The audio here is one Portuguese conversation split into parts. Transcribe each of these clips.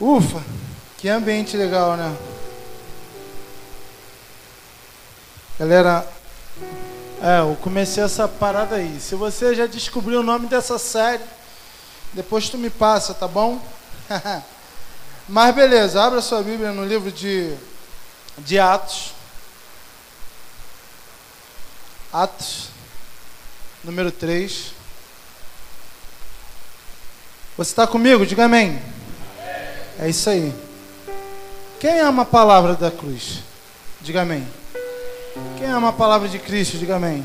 Ufa, que ambiente legal, né? Galera, é, eu comecei essa parada aí. Se você já descobriu o nome dessa série, depois tu me passa, tá bom? Mas beleza, abra sua Bíblia no livro de, de Atos. Atos, número 3. Você está comigo? Diga amém. É isso aí. Quem ama a palavra da cruz? Diga amém. Quem ama a palavra de Cristo? Diga amém.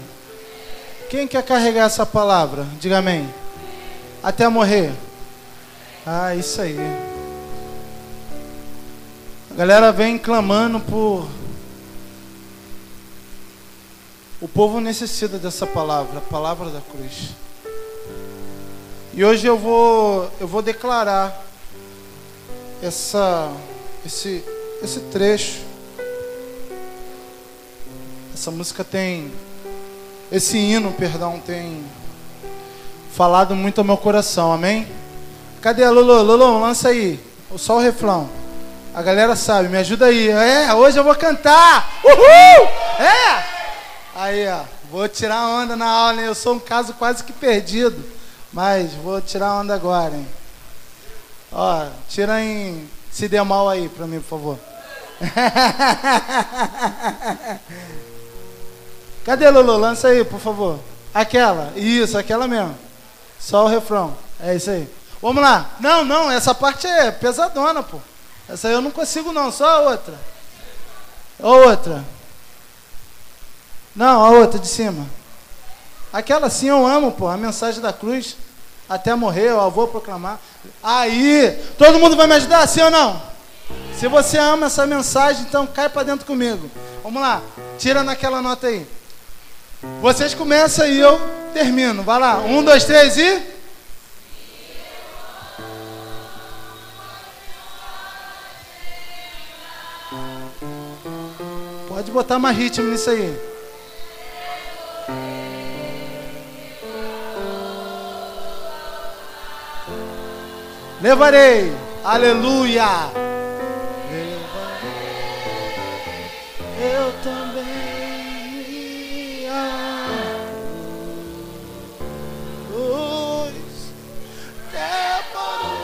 Quem quer carregar essa palavra? Diga amém. Até morrer. Ah, isso aí. A galera vem clamando por. O povo necessita dessa palavra, a palavra da cruz. E hoje eu vou, eu vou declarar essa, esse, esse trecho. Essa música tem, esse hino, perdão, tem falado muito ao meu coração, amém? Cadê a Lulu? Lulu, lança aí, só o refrão. A galera sabe, me ajuda aí. É, hoje eu vou cantar. Uhul! É! Aí, ó, vou tirar onda na aula, hein? Eu sou um caso quase que perdido, mas vou tirar onda agora, hein? Ó, tira em se der mal aí pra mim, por favor. Cadê Lulu? Lança aí, por favor. Aquela. Isso, aquela mesmo. Só o refrão. É isso aí. Vamos lá. Não, não, essa parte é pesadona, pô. Essa aí eu não consigo não, só a outra. A outra. Não, a outra de cima. Aquela sim eu amo, pô. A mensagem da cruz. Até morrer, eu vou proclamar. Aí, todo mundo vai me ajudar, sim ou não? Se você ama essa mensagem, então cai para dentro comigo. Vamos lá, tira naquela nota aí. Vocês começam e eu termino. Vai lá, um, dois, três e. Pode botar mais ritmo nisso aí. Levarei, aleluia. Eu também. Luz, até coroa,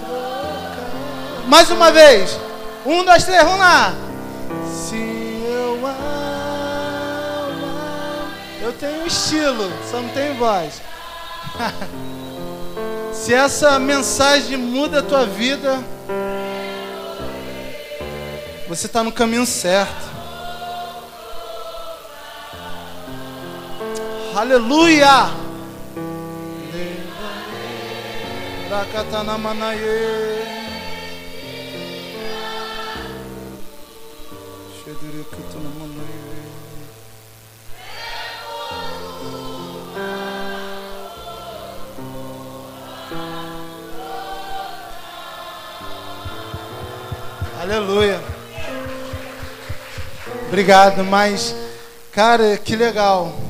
trocar. Mais uma vez. Um, dois, três, vamos lá. Eu tenho estilo, só não tenho voz. Se essa mensagem muda a tua vida, você está no caminho certo. Aleluia! Shedurikutanamanaye. Aleluia. Obrigado, mas, cara, que legal.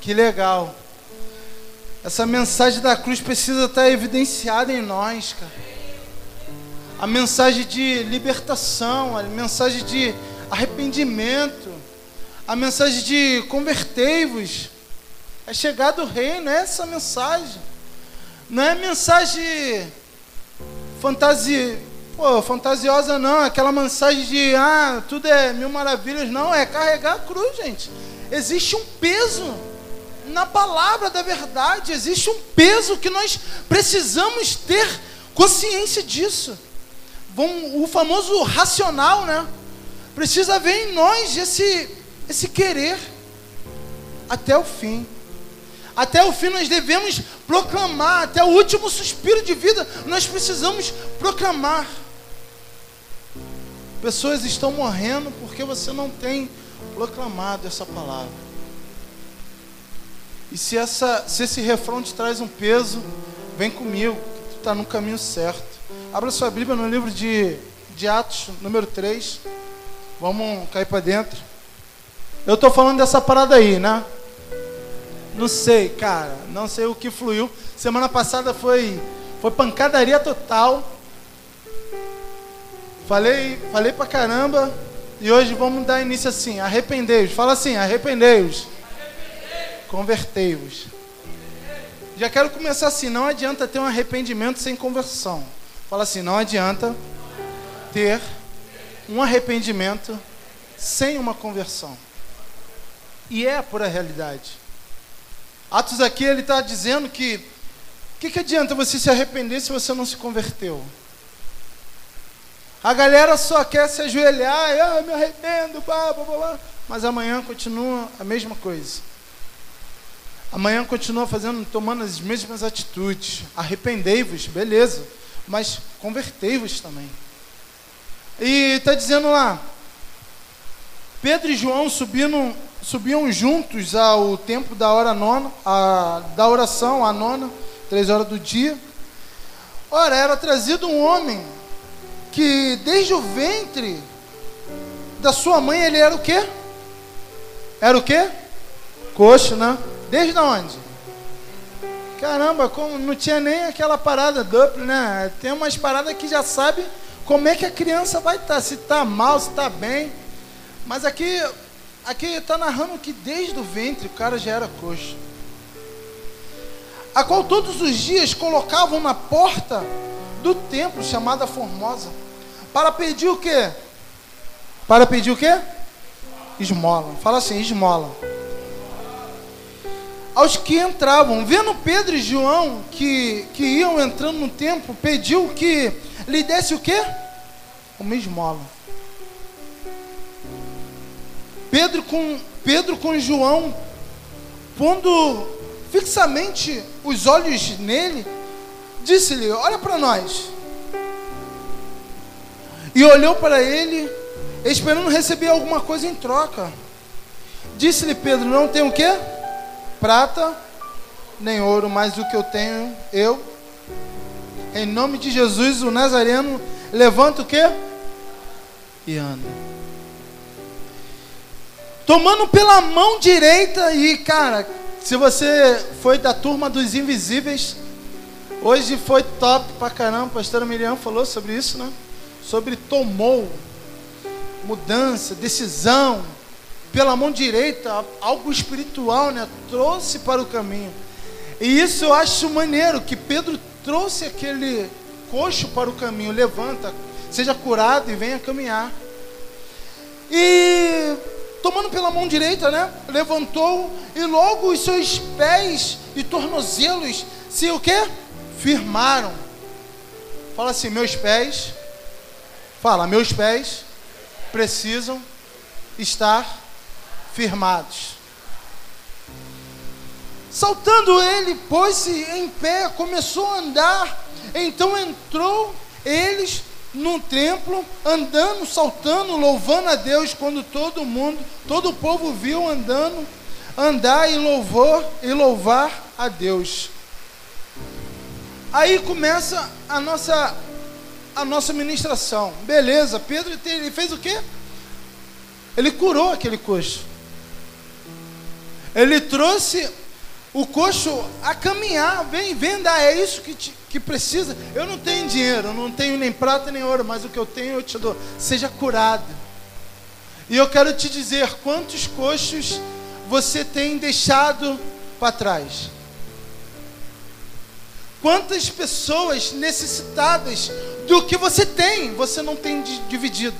Que legal. Essa mensagem da cruz precisa estar evidenciada em nós, cara. A mensagem de libertação, a mensagem de arrependimento, a mensagem de convertei-vos. É chegado o reino, é essa mensagem. Não é mensagem fantasia, pô, fantasiosa não, aquela mensagem de ah, tudo é mil maravilhas, não, é carregar a cruz, gente. Existe um peso na palavra da verdade, existe um peso que nós precisamos ter consciência disso. Bom, o famoso racional, né? Precisa haver em nós esse, esse querer até o fim. Até o fim nós devemos proclamar, até o último suspiro de vida nós precisamos proclamar. Pessoas estão morrendo porque você não tem proclamado essa palavra. E se, essa, se esse refrão te traz um peso, vem comigo, que tu está no caminho certo. Abra sua Bíblia no livro de, de Atos, número 3. Vamos cair para dentro. Eu estou falando dessa parada aí, né? Não sei, cara. Não sei o que fluiu. Semana passada foi, foi pancadaria total. Falei, falei pra caramba. E hoje vamos dar início assim. Arrependei-vos. Fala assim, arrependei-vos. Convertei-vos. Já quero começar assim. Não adianta ter um arrependimento sem conversão. Fala assim, não adianta ter um arrependimento sem uma conversão. E é a pura realidade. Atos aqui ele está dizendo que o que, que adianta você se arrepender se você não se converteu? A galera só quer se ajoelhar, e, ah, me arrependo, blá, blá, blá, mas amanhã continua a mesma coisa. Amanhã continua fazendo, tomando as mesmas atitudes. Arrependei-vos, beleza, mas convertei-vos também. E está dizendo lá, Pedro e João subindo subiam juntos ao templo da hora nona, a, da oração, a nona, três horas do dia. Ora, era trazido um homem que desde o ventre da sua mãe ele era o quê? Era o quê? Coxo, né? Desde onde? Caramba, como não tinha nem aquela parada dupla, né? Tem umas paradas que já sabe como é que a criança vai estar, tá, se está mal, se está bem. Mas aqui Aqui está narrando que desde o ventre o cara já era coxo. A qual todos os dias colocavam na porta do templo chamada Formosa. Para pedir o quê? Para pedir o quê? Esmola. Fala assim, esmola. Aos que entravam, vendo Pedro e João que, que iam entrando no templo, pediu que lhe desse o quê? Uma esmola. Pedro com, Pedro com João, pondo fixamente os olhos nele, disse-lhe: Olha para nós. E olhou para ele, esperando receber alguma coisa em troca. Disse-lhe Pedro: Não tenho o quê? Prata, nem ouro, mas o que eu tenho, eu. Em nome de Jesus, o Nazareno, levanta o quê? E anda tomando pela mão direita e, cara, se você foi da turma dos invisíveis, hoje foi top pra caramba. A pastora Miriam falou sobre isso, né? Sobre tomou, mudança, decisão, pela mão direita, algo espiritual, né? Trouxe para o caminho. E isso eu acho maneiro, que Pedro trouxe aquele coxo para o caminho, levanta, seja curado e venha caminhar. E tomando pela mão direita, né? Levantou e logo os seus pés e tornozelos se o quê? Firmaram. Fala assim, meus pés. Fala, meus pés precisam estar firmados. Saltando ele, pôs-se em pé, começou a andar. Então entrou eles no templo, andando, saltando, louvando a Deus, quando todo mundo, todo o povo viu andando, andar em louvor e louvar a Deus. Aí começa a nossa a nossa ministração. Beleza, Pedro ele fez o quê? Ele curou aquele coxo. Ele trouxe o coxo a caminhar, vem, andar, é isso que, te, que precisa. Eu não tenho dinheiro, eu não tenho nem prata nem ouro, mas o que eu tenho eu te dou. Seja curado. E eu quero te dizer quantos coxos você tem deixado para trás. Quantas pessoas necessitadas do que você tem, você não tem dividido,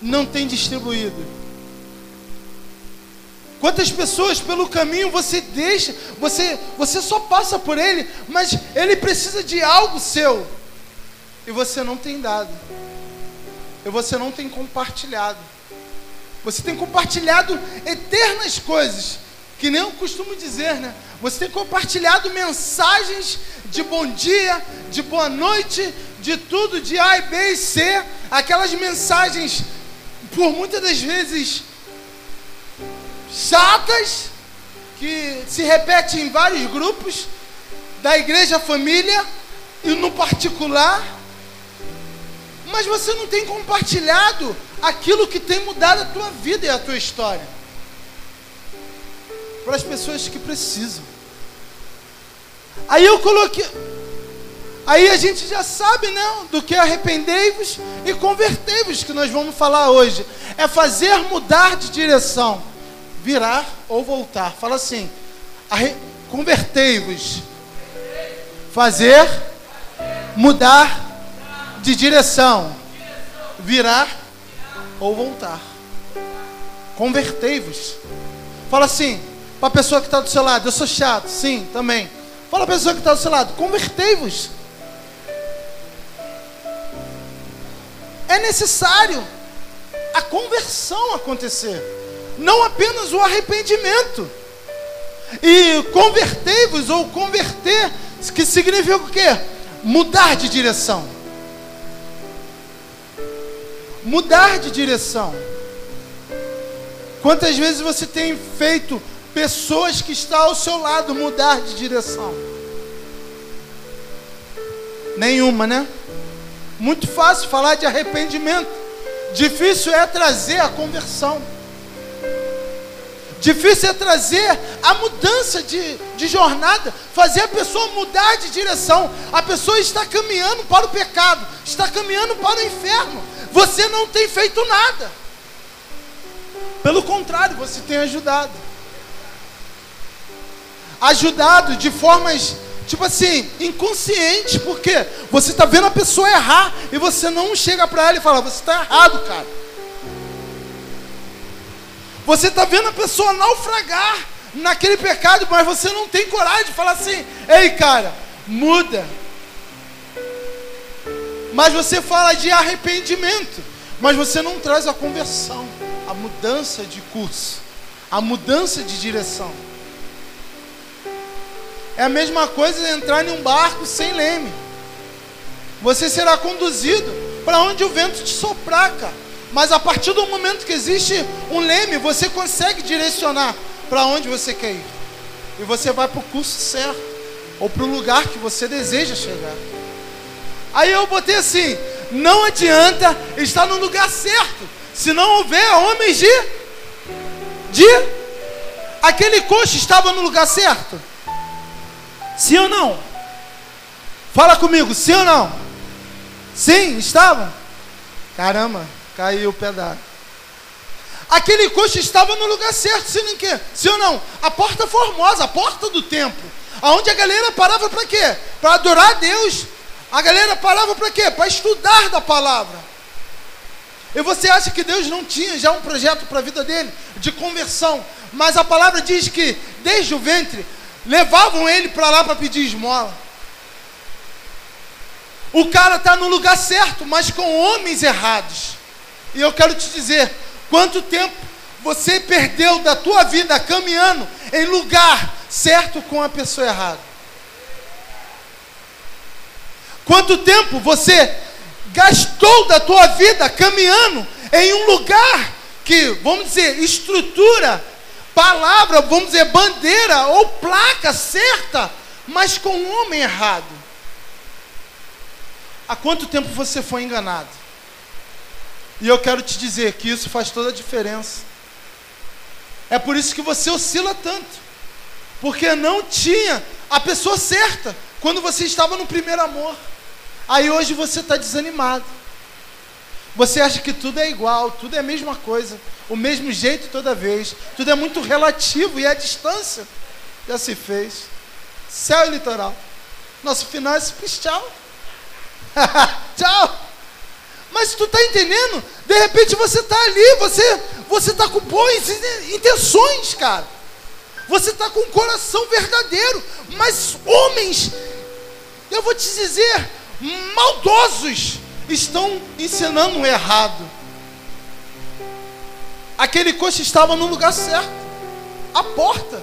não tem distribuído. Quantas pessoas pelo caminho você deixa, você, você só passa por ele, mas ele precisa de algo seu. E você não tem dado. E você não tem compartilhado. Você tem compartilhado eternas coisas, que nem eu costumo dizer, né? Você tem compartilhado mensagens de bom dia, de boa noite, de tudo, de A, B e C, aquelas mensagens, por muitas das vezes chatas, que se repetem em vários grupos da igreja família e no particular, mas você não tem compartilhado aquilo que tem mudado a tua vida e a tua história. Para as pessoas que precisam. Aí eu coloquei. Aí a gente já sabe, né? Do que arrependei-vos e convertei-vos, que nós vamos falar hoje. É fazer mudar de direção, virar ou voltar. Fala assim: convertei-vos. Fazer mudar de direção, virar ou voltar. Convertei-vos. Fala assim, para a pessoa que está do seu lado, eu sou chato, sim, também. Fala para a pessoa que está do seu lado, convertei-vos. É necessário a conversão acontecer, não apenas o arrependimento. E convertei-vos ou converter, que significa o quê? Mudar de direção. Mudar de direção. Quantas vezes você tem feito pessoas que estão ao seu lado mudar de direção? Nenhuma, né? Muito fácil falar de arrependimento. Difícil é trazer a conversão. Difícil é trazer a mudança de, de jornada, fazer a pessoa mudar de direção. A pessoa está caminhando para o pecado, está caminhando para o inferno. Você não tem feito nada. Pelo contrário, você tem ajudado. Ajudado de formas, tipo assim, inconscientes, porque você está vendo a pessoa errar e você não chega para ela e fala: Você está errado, cara. Você está vendo a pessoa naufragar naquele pecado, mas você não tem coragem de falar assim: Ei, cara, muda. Mas você fala de arrependimento, mas você não traz a conversão a mudança de curso, a mudança de direção. É a mesma coisa entrar em um barco sem leme. Você será conduzido para onde o vento te soprar, cara. Mas a partir do momento que existe um leme, você consegue direcionar para onde você quer ir. E você vai para o curso certo, ou para o lugar que você deseja chegar. Aí eu botei assim: não adianta estar no lugar certo, se não houver homens de. De. Aquele coxo estava no lugar certo? Sim ou não? Fala comigo, sim ou não? Sim, estava? Caramba, caiu o pedaço. Aquele coxo estava no lugar certo, sim, em quê? sim ou não? A porta formosa, a porta do templo. Aonde a galera parava para quê? Para adorar a Deus. A galera parava para quê? Para estudar da palavra. E você acha que Deus não tinha já um projeto para a vida dele de conversão? Mas a palavra diz que desde o ventre levavam ele para lá para pedir esmola. O cara está no lugar certo, mas com homens errados. E eu quero te dizer, quanto tempo você perdeu da tua vida caminhando em lugar certo com a pessoa errada? Quanto tempo você gastou da tua vida caminhando em um lugar que, vamos dizer, estrutura, palavra, vamos dizer, bandeira ou placa certa, mas com um homem errado. Há quanto tempo você foi enganado? E eu quero te dizer que isso faz toda a diferença. É por isso que você oscila tanto. Porque não tinha a pessoa certa quando você estava no primeiro amor. Aí hoje você está desanimado. Você acha que tudo é igual, tudo é a mesma coisa, o mesmo jeito toda vez. Tudo é muito relativo e a distância já se fez. Céu e litoral. Nosso final é simples tchau. tchau. Mas tu está entendendo? De repente você está ali, você você está com boas intenções, cara. Você está com um coração verdadeiro, mas homens, eu vou te dizer, maldosos estão ensinando errado. Aquele coxo estava no lugar certo, a porta.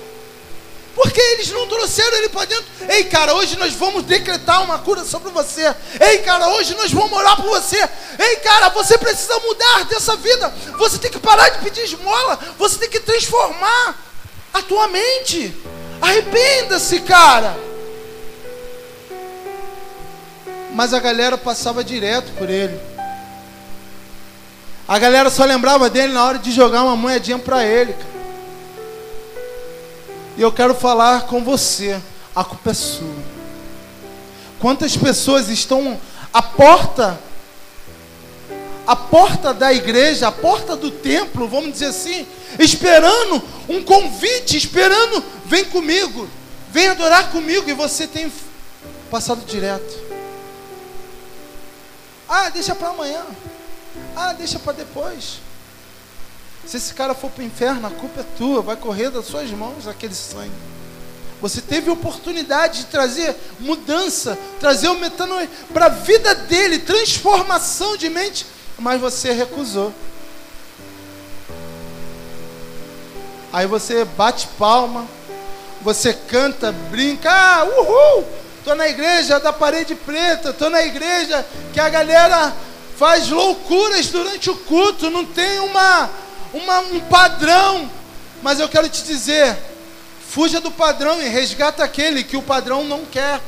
Porque eles não trouxeram ele para dentro. Ei, cara, hoje nós vamos decretar uma cura sobre você. Ei, cara, hoje nós vamos orar por você. Ei, cara, você precisa mudar dessa vida. Você tem que parar de pedir esmola. Você tem que transformar a tua mente. Arrependa-se, cara mas a galera passava direto por ele. A galera só lembrava dele na hora de jogar uma moedinha para ele. Cara. E eu quero falar com você, a culpa é sua. Quantas pessoas estão à porta a porta da igreja, a porta do templo, vamos dizer assim, esperando um convite, esperando, vem comigo, vem adorar comigo, e você tem passado direto. Ah, deixa para amanhã. Ah, deixa para depois. Se esse cara for para o inferno, a culpa é tua, vai correr das suas mãos aquele sangue. Você teve oportunidade de trazer mudança, trazer o metanoia para a vida dele, transformação de mente mas você recusou. Aí você bate palma, você canta, brinca, ah, uhul! Tô na igreja da parede preta, tô na igreja que a galera faz loucuras durante o culto, não tem uma, uma um padrão. Mas eu quero te dizer, fuja do padrão e resgata aquele que o padrão não quer.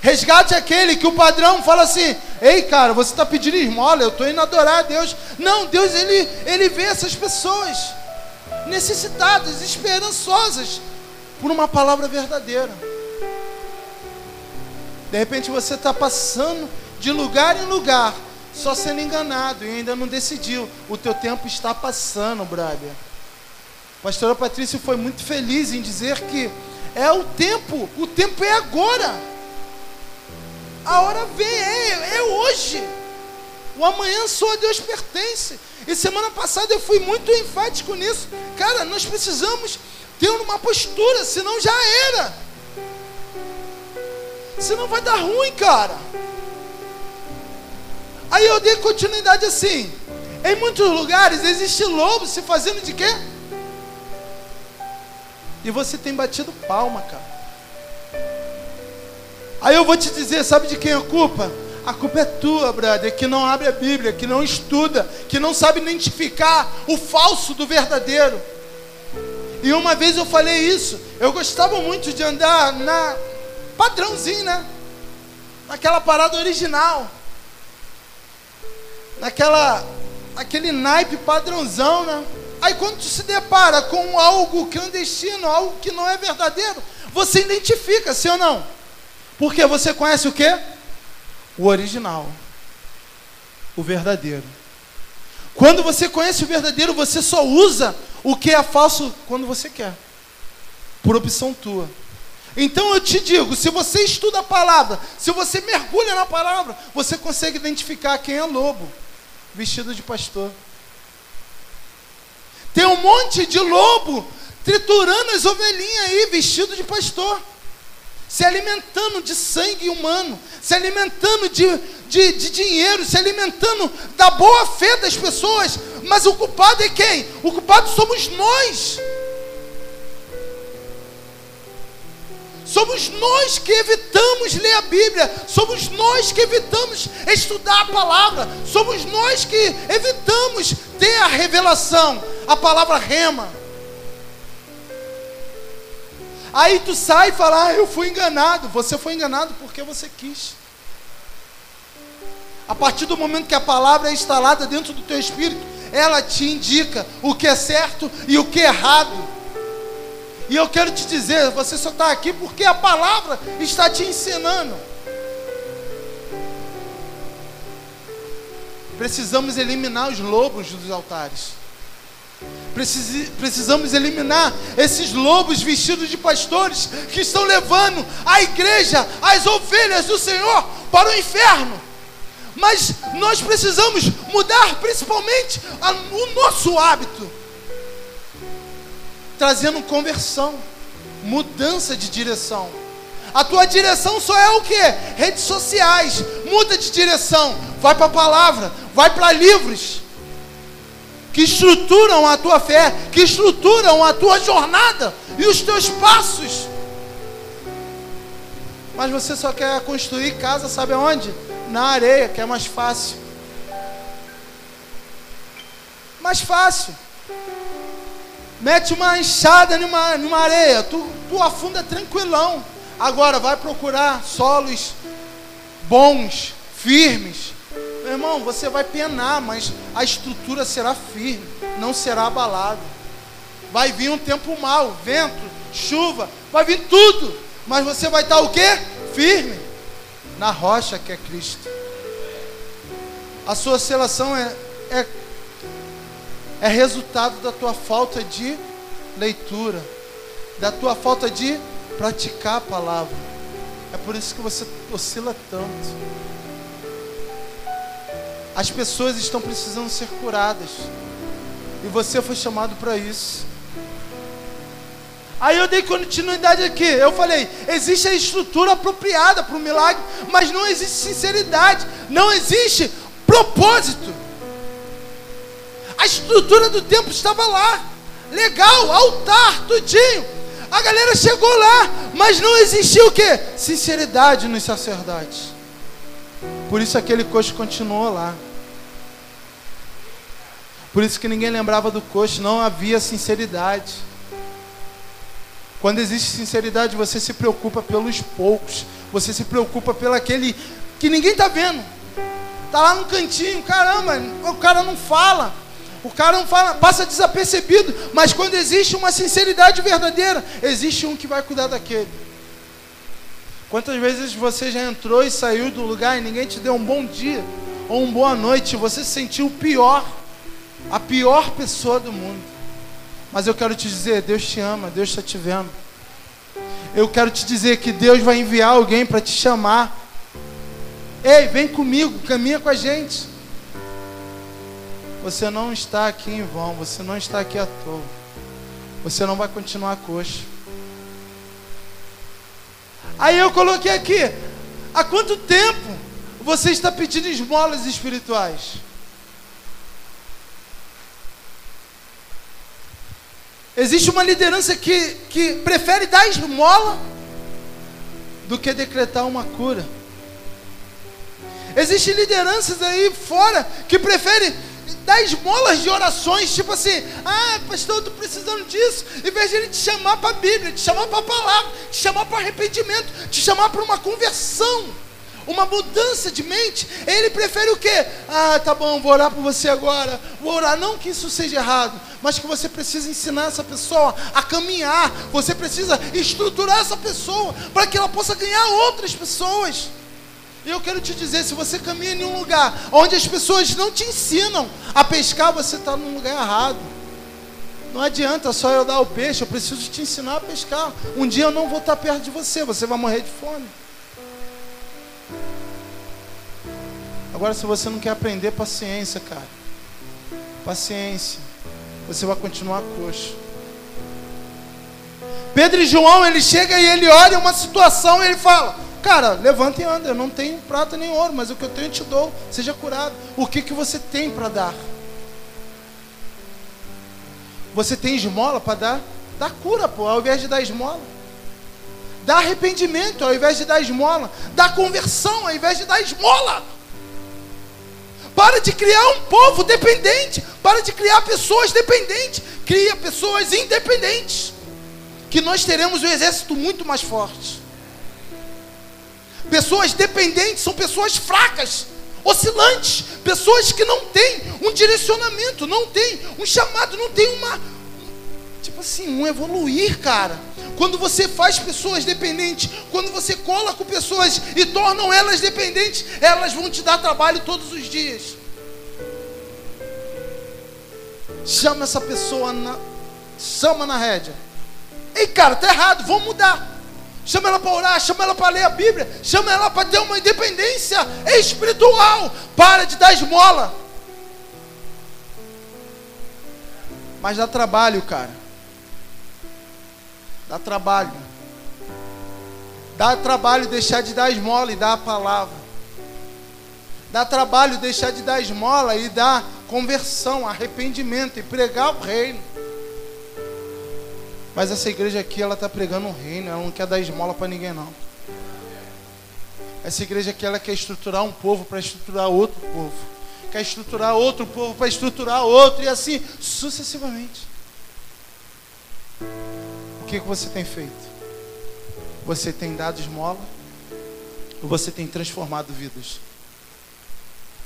Resgate aquele que o padrão fala assim: Ei, cara, você está pedindo esmola, eu estou indo adorar a Deus. Não, Deus, ele, ele vê essas pessoas necessitadas, esperançosas por uma palavra verdadeira. De repente você está passando de lugar em lugar, só sendo enganado e ainda não decidiu. O teu tempo está passando, brother. Pastora Patrícia foi muito feliz em dizer que é o tempo, o tempo é agora. A hora vem, é, é hoje. O amanhã só a Deus pertence. E semana passada eu fui muito enfático nisso. Cara, nós precisamos ter uma postura, senão já era. Senão vai dar ruim, cara. Aí eu dei continuidade assim. Em muitos lugares existe lobo se fazendo de quê? E você tem batido palma, cara. Aí eu vou te dizer, sabe de quem é a culpa? A culpa é tua, brother, que não abre a Bíblia, que não estuda, que não sabe identificar o falso do verdadeiro. E uma vez eu falei isso, eu gostava muito de andar na padrãozinho, né? Naquela parada original. Naquela aquele naipe padrãozão, né? Aí quando tu se depara com algo clandestino, algo que não é verdadeiro, você identifica, sim ou não? Porque você conhece o que? O original. O verdadeiro. Quando você conhece o verdadeiro, você só usa o que é falso quando você quer. Por opção tua. Então eu te digo, se você estuda a palavra, se você mergulha na palavra, você consegue identificar quem é lobo vestido de pastor. Tem um monte de lobo triturando as ovelhinhas aí vestido de pastor se alimentando de sangue humano, se alimentando de, de, de, dinheiro, se alimentando da boa fé das pessoas. Mas o culpado é quem? O culpado somos nós. Somos nós que evitamos ler a Bíblia, somos nós que evitamos estudar a palavra, somos nós que evitamos ter a revelação, a palavra rema. Aí tu sai e fala: ah, eu fui enganado. Você foi enganado porque você quis. A partir do momento que a palavra é instalada dentro do teu espírito, ela te indica o que é certo e o que é errado. E eu quero te dizer, você só está aqui porque a palavra está te ensinando. Precisamos eliminar os lobos dos altares precisamos eliminar esses lobos vestidos de pastores que estão levando a igreja, as ovelhas do Senhor para o inferno. Mas nós precisamos mudar principalmente o nosso hábito, trazendo conversão, mudança de direção. A tua direção só é o que? Redes sociais. Muda de direção. Vai para a palavra, vai para livros que estruturam a tua fé, que estruturam a tua jornada e os teus passos. Mas você só quer construir casa, sabe aonde? Na areia, que é mais fácil. Mais fácil. Mete uma enxada numa, numa areia, tu, tu afunda tranquilão. Agora vai procurar solos bons, firmes, meu irmão, você vai penar, mas a estrutura será firme, não será abalada. Vai vir um tempo mau, vento, chuva, vai vir tudo. Mas você vai estar o quê? Firme na rocha que é Cristo. A sua oscilação é, é, é resultado da tua falta de leitura, da tua falta de praticar a palavra. É por isso que você oscila tanto. As pessoas estão precisando ser curadas. E você foi chamado para isso. Aí eu dei continuidade aqui. Eu falei: existe a estrutura apropriada para o milagre, mas não existe sinceridade, não existe propósito. A estrutura do templo estava lá, legal, altar, tudinho. A galera chegou lá, mas não existia o que? Sinceridade nos sacerdotes. Por isso aquele coxo continuou lá. Por isso que ninguém lembrava do coxo, não havia sinceridade. Quando existe sinceridade, você se preocupa pelos poucos, você se preocupa pelo aquele que ninguém está vendo. Tá lá no cantinho, caramba, o cara não fala. O cara não fala, passa desapercebido, mas quando existe uma sinceridade verdadeira, existe um que vai cuidar daquele. Quantas vezes você já entrou e saiu do lugar e ninguém te deu um bom dia ou uma boa noite, você se sentiu o pior, a pior pessoa do mundo. Mas eu quero te dizer, Deus te ama, Deus está te vendo. Eu quero te dizer que Deus vai enviar alguém para te chamar. Ei, vem comigo, caminha com a gente. Você não está aqui em vão, você não está aqui à toa. Você não vai continuar coxo. Aí eu coloquei aqui: há quanto tempo você está pedindo esmolas espirituais? Existe uma liderança que, que prefere dar esmola do que decretar uma cura. Existem lideranças aí fora que preferem dar esmolas de orações, tipo assim, ah, pastor, eu estou precisando disso, em vez de ele te chamar para a Bíblia, te chamar para a palavra, te chamar para arrependimento, te chamar para uma conversão, uma mudança de mente, ele prefere o quê? Ah, tá bom, vou orar por você agora, vou orar, não que isso seja errado, mas que você precisa ensinar essa pessoa a caminhar, você precisa estruturar essa pessoa, para que ela possa ganhar outras pessoas. E eu quero te dizer, se você caminha em um lugar onde as pessoas não te ensinam a pescar, você está num lugar errado. Não adianta só eu dar o peixe, eu preciso te ensinar a pescar. Um dia eu não vou estar perto de você, você vai morrer de fome. Agora, se você não quer aprender, paciência, cara. Paciência. Você vai continuar coxo. Pedro e João, ele chega e ele olha uma situação e ele fala: Cara, levanta e anda. Eu não tenho prata nem ouro, mas o que eu tenho eu te dou. Seja curado. O que, que você tem para dar? Você tem esmola para dar? Dá cura, pô, ao invés de dar esmola. Dá arrependimento ao invés de dar esmola. Dá conversão ao invés de dar esmola. Para de criar um povo dependente. Para de criar pessoas dependentes. Cria pessoas independentes. Que nós teremos um exército muito mais forte. Pessoas dependentes são pessoas fracas, oscilantes, pessoas que não têm um direcionamento, não têm um chamado, não têm uma tipo assim, um evoluir, cara. Quando você faz pessoas dependentes, quando você cola com pessoas e tornam elas dependentes, elas vão te dar trabalho todos os dias. Chama essa pessoa na chama na rédea. Ei, cara, tá errado, vamos mudar chama ela para orar, chama ela para ler a Bíblia, chama ela para ter uma independência espiritual. Para de dar esmola. Mas dá trabalho, cara. Dá trabalho. Dá trabalho deixar de dar esmola e dar a palavra. Dá trabalho deixar de dar esmola e dar conversão, arrependimento e pregar o reino. Mas essa igreja aqui, ela está pregando um reino, ela não quer dar esmola para ninguém, não. Essa igreja aqui, ela quer estruturar um povo para estruturar outro povo. Quer estruturar outro povo para estruturar outro, e assim sucessivamente. O que, que você tem feito? Você tem dado esmola? Ou você tem transformado vidas?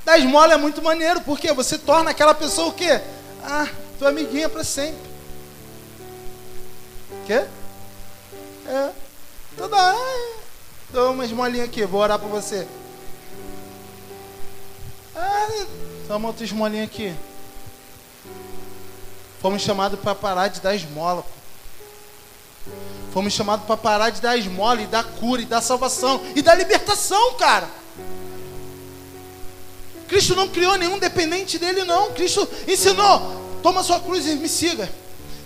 Dar esmola é muito maneiro, porque você torna aquela pessoa o quê? Ah, tua amiguinha para sempre. Quê? É. Toda hora. Dou uma esmolinha aqui, vou orar por você. Ah, toma outra esmolinha aqui. Fomos chamados para parar de dar esmola. Fomos chamados para parar de dar esmola e dar cura e dar salvação e dar libertação, cara. Cristo não criou nenhum dependente dele, não. Cristo ensinou: toma sua cruz e me siga.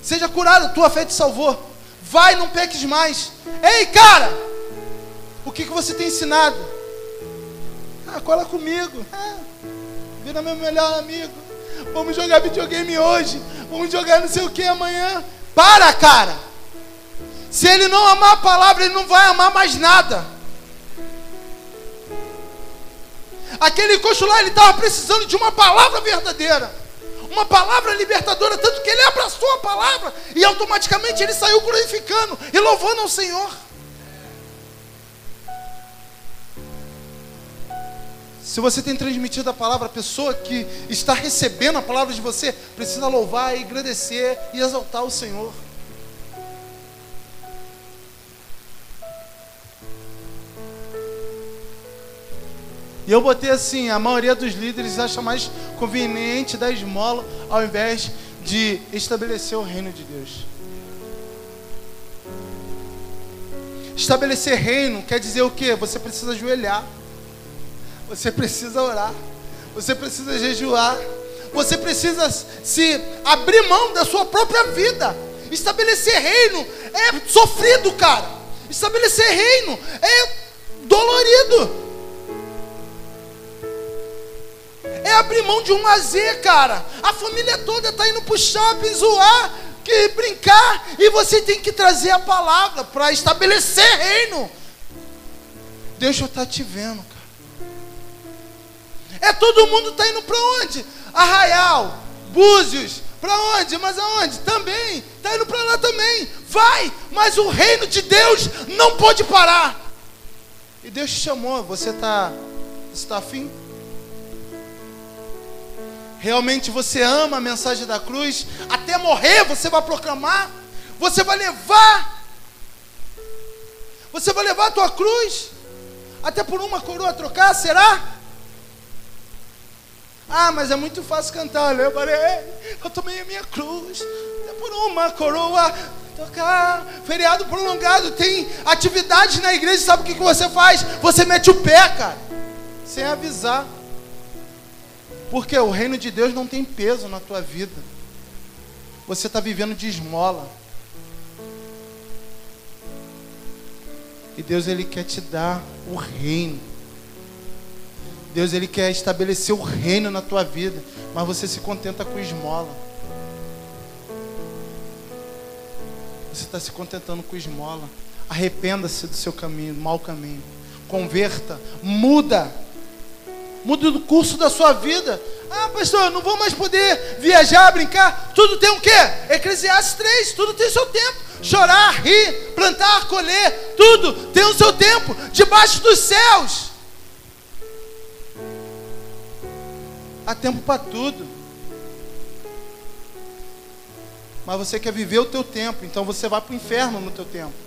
Seja curado, tua fé te salvou. Vai, não peques mais. Ei, cara, o que, que você tem ensinado? Ah, cola comigo. Ah, vira meu melhor amigo. Vamos jogar videogame hoje. Vamos jogar não sei o que amanhã. Para, cara. Se ele não amar a palavra, ele não vai amar mais nada. Aquele coxo lá, ele estava precisando de uma palavra verdadeira. Uma palavra libertadora, tanto que ele abraçou a palavra e automaticamente ele saiu glorificando e louvando ao Senhor. Se você tem transmitido a palavra, a pessoa que está recebendo a palavra de você precisa louvar e agradecer e exaltar o Senhor. E eu botei assim: a maioria dos líderes acha mais conveniente dar esmola ao invés de estabelecer o reino de Deus. Estabelecer reino quer dizer o quê? Você precisa ajoelhar, você precisa orar, você precisa jejuar, você precisa se abrir mão da sua própria vida. Estabelecer reino é sofrido, cara. Estabelecer reino é dolorido. É abrir mão de um lazer, cara. A família toda está indo para o shopping, zoar, que brincar, e você tem que trazer a palavra para estabelecer reino. Deus já está te vendo, cara. É todo mundo está indo para onde? Arraial, Búzios, para onde? Mas aonde? Também, está indo para lá também. Vai, mas o reino de Deus não pode parar. E Deus te chamou, você está está afim? Realmente você ama a mensagem da cruz, até morrer você vai proclamar, você vai levar, você vai levar a tua cruz, até por uma coroa trocar, será? Ah, mas é muito fácil cantar, eu parei, eu tomei a minha cruz, até por uma coroa tocar, feriado prolongado, tem atividade na igreja, sabe o que você faz? Você mete o pé, cara, sem avisar. Porque o reino de Deus não tem peso na tua vida. Você está vivendo de esmola. E Deus ele quer te dar o reino. Deus ele quer estabelecer o reino na tua vida, mas você se contenta com esmola. Você está se contentando com esmola. Arrependa-se do seu caminho, do mau caminho. Converta, muda mude o curso da sua vida. Ah, pastor, eu não vou mais poder viajar, brincar. Tudo tem o quê? Eclesiastes 3, tudo tem seu tempo. Chorar, rir, plantar, colher, tudo tem o seu tempo, debaixo dos céus. Há tempo para tudo. Mas você quer viver o teu tempo, então você vai para o inferno no teu tempo.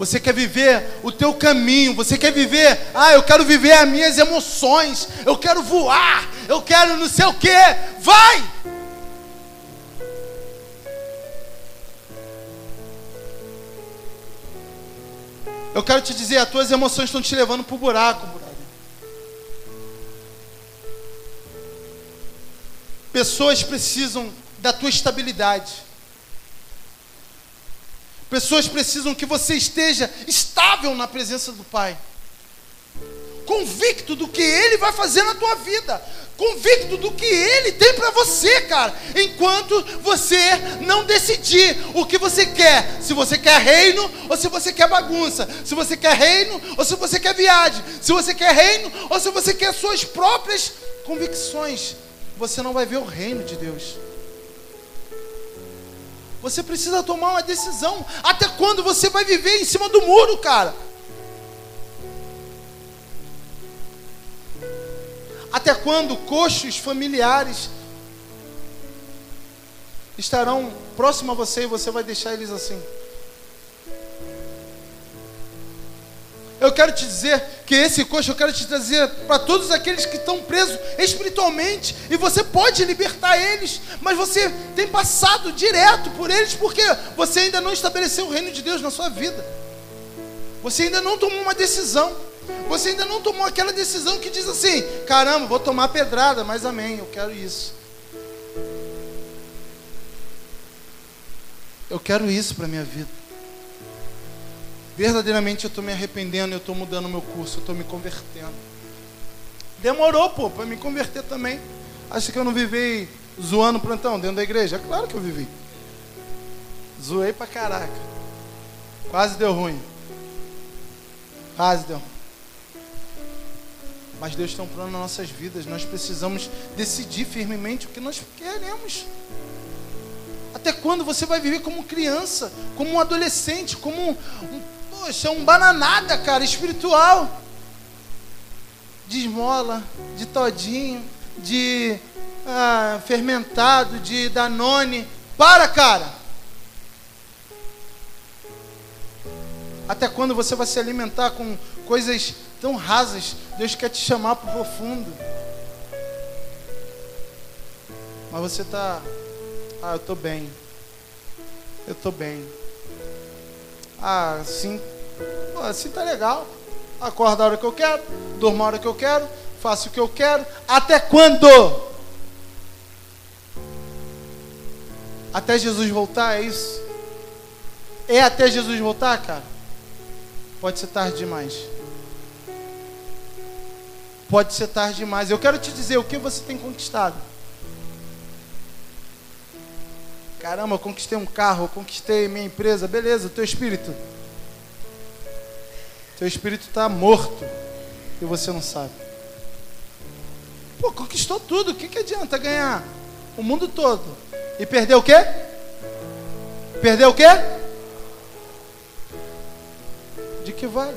Você quer viver o teu caminho, você quer viver, ah, eu quero viver as minhas emoções, eu quero voar, eu quero não sei o que, vai! Eu quero te dizer, as tuas emoções estão te levando para o buraco, brother. Pessoas precisam da tua estabilidade. Pessoas precisam que você esteja estável na presença do Pai. Convicto do que Ele vai fazer na tua vida. Convicto do que Ele tem para você, cara. Enquanto você não decidir o que você quer. Se você quer reino ou se você quer bagunça. Se você quer reino ou se você quer viagem. Se você quer reino ou se você quer suas próprias convicções. Você não vai ver o reino de Deus. Você precisa tomar uma decisão. Até quando você vai viver em cima do muro, cara? Até quando coxos familiares estarão próximo a você e você vai deixar eles assim. Eu quero te dizer que esse coxo, eu quero te trazer para todos aqueles que estão presos espiritualmente, e você pode libertar eles, mas você tem passado direto por eles porque você ainda não estabeleceu o reino de Deus na sua vida. Você ainda não tomou uma decisão. Você ainda não tomou aquela decisão que diz assim: caramba, vou tomar pedrada, mas amém, eu quero isso. Eu quero isso para minha vida. Verdadeiramente eu estou me arrependendo, eu estou mudando meu curso, eu estou me convertendo. Demorou, pô, para me converter também. Acha que eu não vivi zoando plantão dentro da igreja? É claro que eu vivi. Zoei pra caraca. Quase deu ruim. Quase deu. Mas Deus tem um plano nas nossas vidas. Nós precisamos decidir firmemente o que nós queremos. Até quando você vai viver como criança, como um adolescente, como um, um poxa, um bananada, cara, espiritual? De esmola, de todinho, de ah, fermentado, de danone. Para, cara! Até quando você vai se alimentar com coisas tão rasas. Deus quer te chamar para o profundo. Mas você está. Ah, eu estou bem. Eu estou bem. Ah, assim. Assim tá legal. Acordo a hora que eu quero, durmo a hora que eu quero, faço o que eu quero. Até quando? Até Jesus voltar, é isso? É até Jesus voltar, cara? Pode ser tarde demais pode ser tarde demais. Eu quero te dizer o que você tem conquistado. Caramba, eu conquistei um carro, eu conquistei minha empresa, beleza, teu espírito. Teu espírito está morto e você não sabe. Pô, conquistou tudo, o que, que adianta ganhar o mundo todo e perder o quê? Perder o quê? De que vale?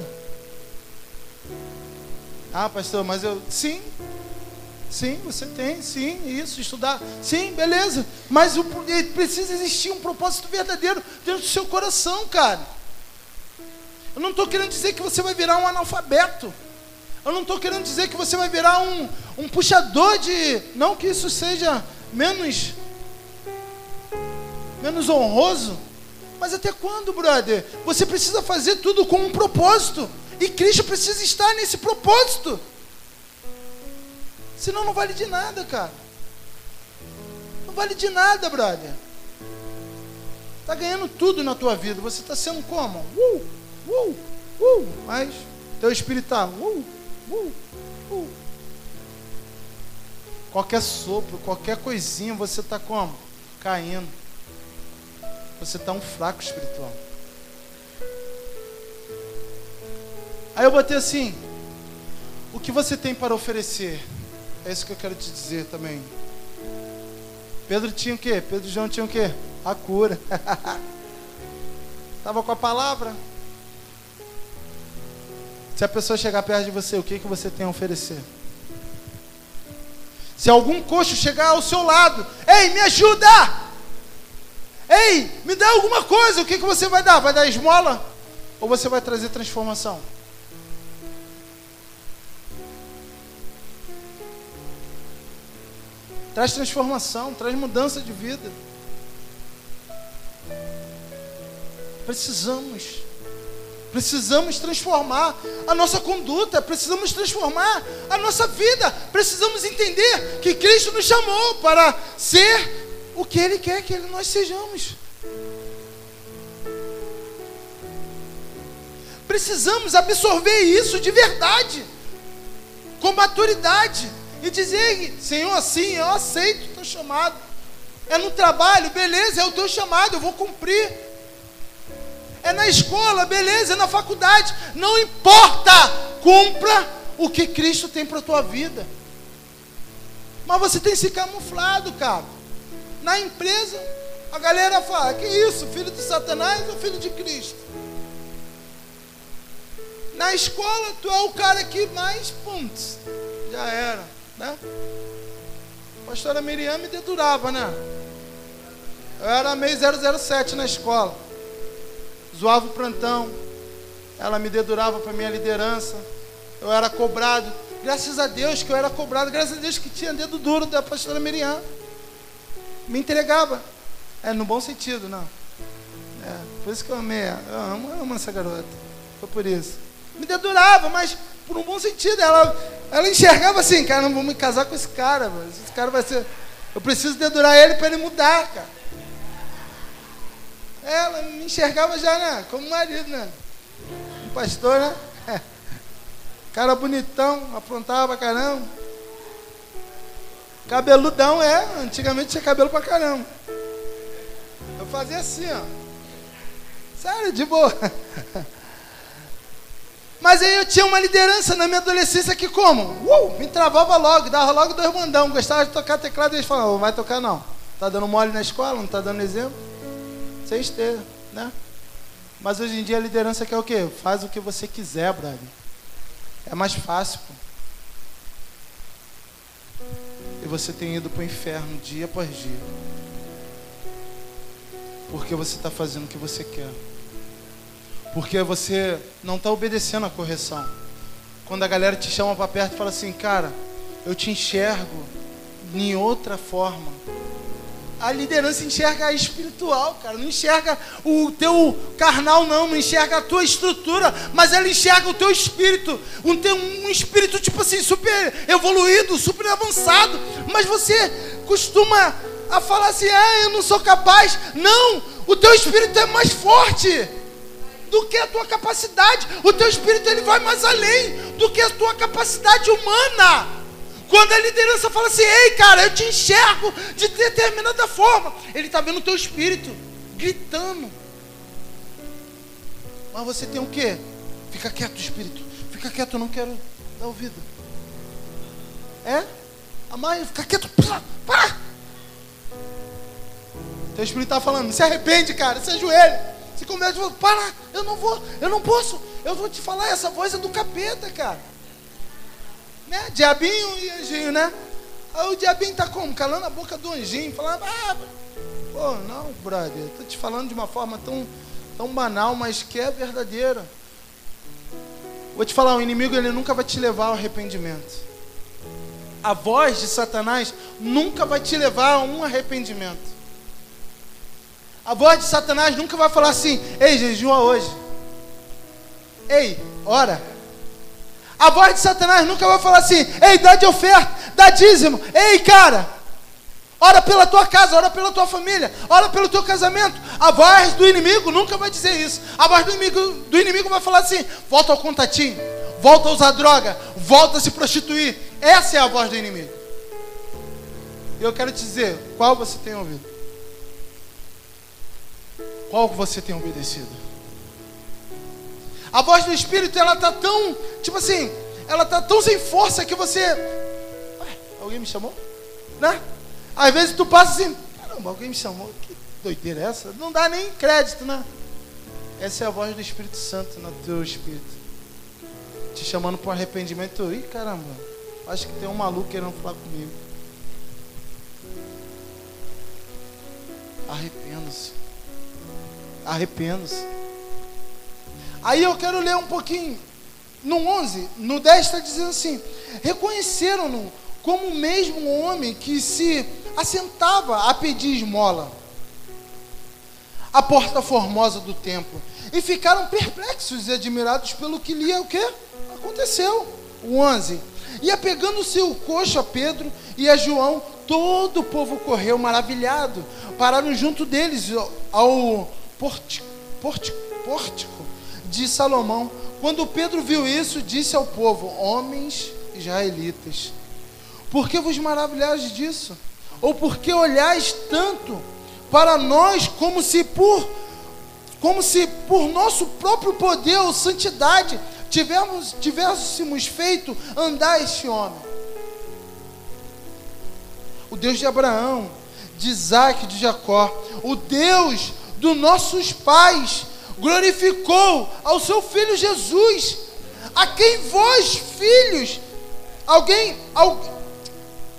Ah, pastor, mas eu. Sim. Sim, você tem, sim, isso, estudar. Sim, beleza. Mas o, precisa existir um propósito verdadeiro dentro do seu coração, cara. Eu não estou querendo dizer que você vai virar um analfabeto. Eu não estou querendo dizer que você vai virar um, um puxador de. Não que isso seja menos. menos honroso. Mas até quando, brother? Você precisa fazer tudo com um propósito. E Cristo precisa estar nesse propósito. Senão não vale de nada, cara. Não vale de nada, brother. Está ganhando tudo na tua vida. Você está sendo como? Uh, uh, uh. Mas teu espírito está. Uh, uh, uh. Qualquer sopro, qualquer coisinha, você está como? Caindo. Você está um fraco espiritual. Aí eu botei assim: o que você tem para oferecer? É isso que eu quero te dizer também. Pedro tinha o quê? Pedro e João tinham o quê? A cura. Estava com a palavra. Se a pessoa chegar perto de você, o que, que você tem a oferecer? Se algum coxo chegar ao seu lado, ei, me ajuda! Ei, me dá alguma coisa, o que, que você vai dar? Vai dar esmola? Ou você vai trazer transformação? Traz transformação, traz mudança de vida. Precisamos, precisamos transformar a nossa conduta, precisamos transformar a nossa vida, precisamos entender que Cristo nos chamou para ser o que Ele quer que nós sejamos. Precisamos absorver isso de verdade, com maturidade e dizer: Senhor, sim, eu aceito o teu chamado. É no trabalho, beleza, é o teu chamado, eu vou cumprir. É na escola, beleza, é na faculdade, não importa, cumpra o que Cristo tem para a tua vida. Mas você tem se camuflado, cara. Na empresa, a galera fala: que isso, filho de Satanás ou filho de Cristo? Na escola, tu é o cara que mais, pum, já era. Né? A pastora Miriam me dedurava, né? Eu era meio 007 na escola. Zoava o plantão. Ela me dedurava para minha liderança. Eu era cobrado. Graças a Deus que eu era cobrado. Graças a Deus que tinha dedo duro da pastora Miriam. Me entregava. É, no bom sentido, não. É, por isso que eu amei. Eu amo, eu amo essa garota. Foi por isso. Me dedurava, mas por um bom sentido. Ela, ela enxergava assim, cara, não vou me casar com esse cara, mano. Esse cara vai ser. Eu preciso dedurar ele para ele mudar, cara. Ela me enxergava já, né? Como marido, né? Um pastor, né? Cara bonitão, aprontava pra caramba. Cabeludão, é. Antigamente tinha cabelo pra caramba. Eu fazia assim, ó. Sério, de boa. Mas aí eu tinha uma liderança na minha adolescência que como? Uh, me travava logo, dava logo dois mandão. Gostava de tocar teclado e eles falavam, vai tocar não. Tá dando mole na escola, não tá dando exemplo? Sem esteja, né? Mas hoje em dia a liderança quer o quê? Faz o que você quiser, brother. É mais fácil, pô. E você tem ido para o inferno dia após dia. Porque você está fazendo o que você quer. Porque você não está obedecendo a correção. Quando a galera te chama para perto e fala assim, cara, eu te enxergo em outra forma. A liderança enxerga a espiritual, cara. Não enxerga o teu carnal, não. Não enxerga a tua estrutura. Mas ela enxerga o teu espírito. Um, um espírito, tipo assim, super evoluído, super avançado. Mas você costuma a falar assim: ah, eu não sou capaz. Não! O teu espírito é mais forte do que a tua capacidade. O teu espírito ele vai mais além do que a tua capacidade humana. Quando a liderança fala assim, ei cara, eu te enxergo de determinada forma, ele está vendo o teu espírito gritando. Mas você tem o quê? Fica quieto, espírito. Fica quieto, eu não quero dar ouvido. É? A mãe, fica quieto. Para! Teu espírito está falando, se arrepende, cara, se ajoelha. Se e fala, para, eu não vou, eu não posso, eu vou te falar, essa voz é do capeta, cara. Né? Diabinho e anjinho, né? Aí o diabinho tá como? Calando a boca do anjinho, falando, ah, pô, não, brother, tô te falando de uma forma tão, tão banal, mas que é verdadeira. Vou te falar, o inimigo ele nunca vai te levar ao arrependimento. A voz de Satanás nunca vai te levar a um arrependimento. A voz de Satanás nunca vai falar assim: ei, jejua hoje. Ei, ora. A voz de Satanás nunca vai falar assim: ei, dá de oferta, dá dízimo. Ei, cara, ora pela tua casa, ora pela tua família, ora pelo teu casamento. A voz do inimigo nunca vai dizer isso. A voz do inimigo, do inimigo vai falar assim: volta ao contatinho, volta a usar droga, volta a se prostituir. Essa é a voz do inimigo. E eu quero te dizer: qual você tem ouvido? Qual você tem obedecido? A voz do Espírito, ela tá tão, tipo assim, ela tá tão sem força que você. Ué, alguém me chamou? Né? Às vezes tu passa assim, caramba, alguém me chamou, que doideira é essa? Não dá nem crédito, né? Essa é a voz do Espírito Santo no teu espírito. Te chamando para um arrependimento. Ih, caramba, acho que tem um maluco querendo falar comigo. Arrependa-se arrependo-se. Aí eu quero ler um pouquinho. No 11, no 10 está dizendo assim: reconheceram-no como o mesmo homem que se assentava a pedir esmola à porta formosa do templo e ficaram perplexos e admirados pelo que lhe o que aconteceu. O 11. E apegando-se o coxo a Pedro e a João, todo o povo correu maravilhado. Pararam junto deles ao pórtico, pórtico, pórtico de Salomão. Quando Pedro viu isso, disse ao povo: Homens israelitas, por que vos maravilhais disso? Ou por que olhais tanto para nós como se por como se por nosso próprio poder ou santidade tivéssemos, tivéssemos feito andar este homem? O Deus de Abraão, de Isaac, de Jacó, o Deus dos nossos pais, glorificou ao seu filho Jesus, a quem vós, filhos, alguém,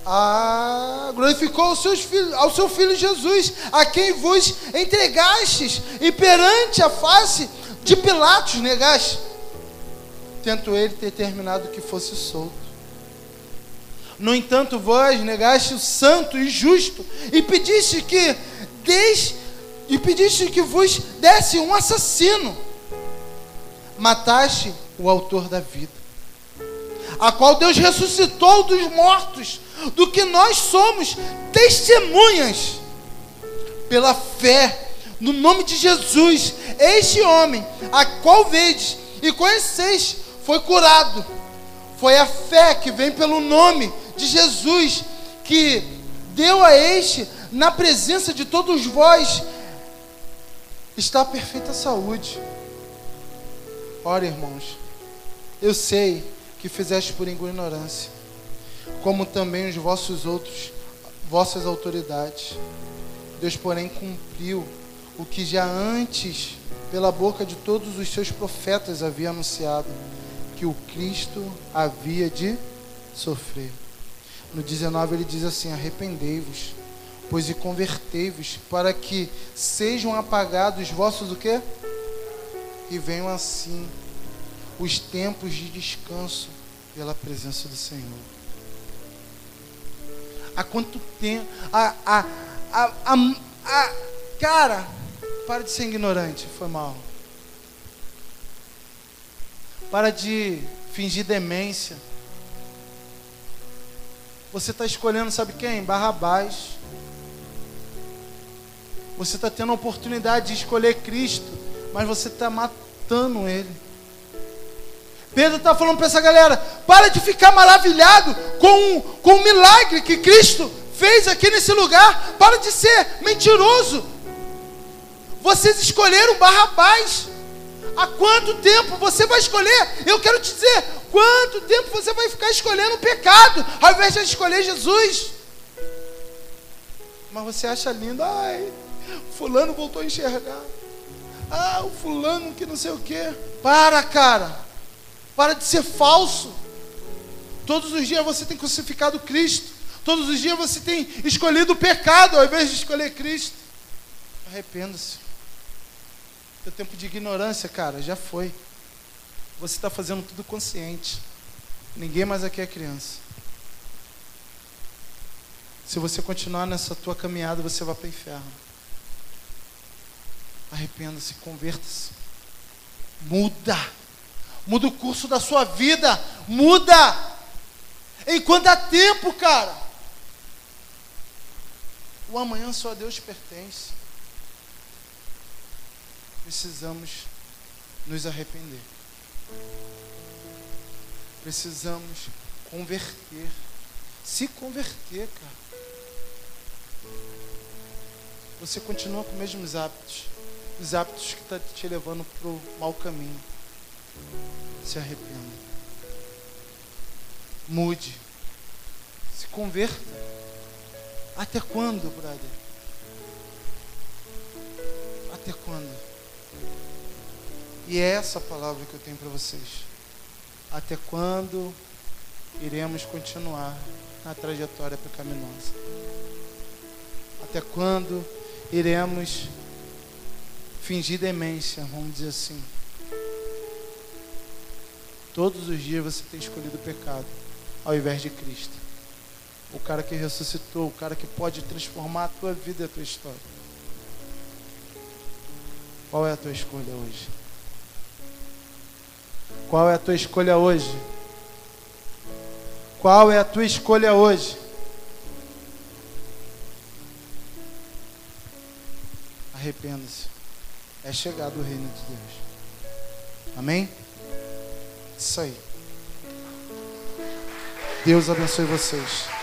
Ah, glorificou aos seus filhos, ao seu filho Jesus, a quem vos entregastes e perante a face de Pilatos negaste, tendo ele ter terminado que fosse solto. No entanto, vós negaste o santo e justo e pediste que des, e pediste que vos desse um assassino. Mataste o autor da vida, a qual Deus ressuscitou dos mortos, do que nós somos testemunhas pela fé no nome de Jesus. Este homem, a qual vedes e conheceis, foi curado. Foi a fé que vem pelo nome de Jesus que deu a este, na presença de todos vós, está a perfeita saúde. Ora, irmãos, eu sei que fizeste por ignorância, como também os vossos outros, vossas autoridades. Deus, porém, cumpriu o que já antes, pela boca de todos os seus profetas, havia anunciado, que o Cristo havia de sofrer. No 19 ele diz assim: Arrependei-vos, pois e convertei-vos, para que sejam apagados os vossos o quê? E venham assim os tempos de descanso pela presença do Senhor. Há quanto tempo? A, a, a, a, a, cara, para de ser ignorante, foi mal. Para de fingir demência. Você está escolhendo, sabe quem? Barrabás. Você está tendo a oportunidade de escolher Cristo, mas você está matando Ele. Pedro está falando para essa galera: para de ficar maravilhado com, com o milagre que Cristo fez aqui nesse lugar. Para de ser mentiroso. Vocês escolheram Barrabás. Há quanto tempo você vai escolher? Eu quero te dizer, quanto tempo você vai ficar escolhendo o pecado, ao invés de escolher Jesus? Mas você acha lindo, ai, fulano voltou a enxergar. Ah, o fulano que não sei o quê. Para, cara. Para de ser falso. Todos os dias você tem crucificado Cristo. Todos os dias você tem escolhido o pecado ao invés de escolher Cristo. Arrependa-se. Teu tempo de ignorância, cara, já foi. Você está fazendo tudo consciente. Ninguém mais aqui é criança. Se você continuar nessa tua caminhada, você vai para o inferno. Arrependa-se, converta-se. Muda. Muda o curso da sua vida. Muda. Enquanto há tempo, cara. O amanhã só a Deus pertence. Precisamos nos arrepender. Precisamos converter. Se converter, cara. Você continua com os mesmos hábitos. Os hábitos que estão tá te levando para o mau caminho. Se arrependa. Mude. Se converta. Até quando, brother? Até quando? E é essa palavra que eu tenho para vocês. Até quando iremos continuar na trajetória pecaminosa? Até quando iremos fingir demência, vamos dizer assim? Todos os dias você tem escolhido o pecado ao invés de Cristo. O cara que ressuscitou, o cara que pode transformar a tua vida e a tua história. Qual é a tua escolha hoje? Qual é a tua escolha hoje? Qual é a tua escolha hoje? Arrependa-se. É chegado o reino de Deus. Amém? Isso aí. Deus abençoe vocês.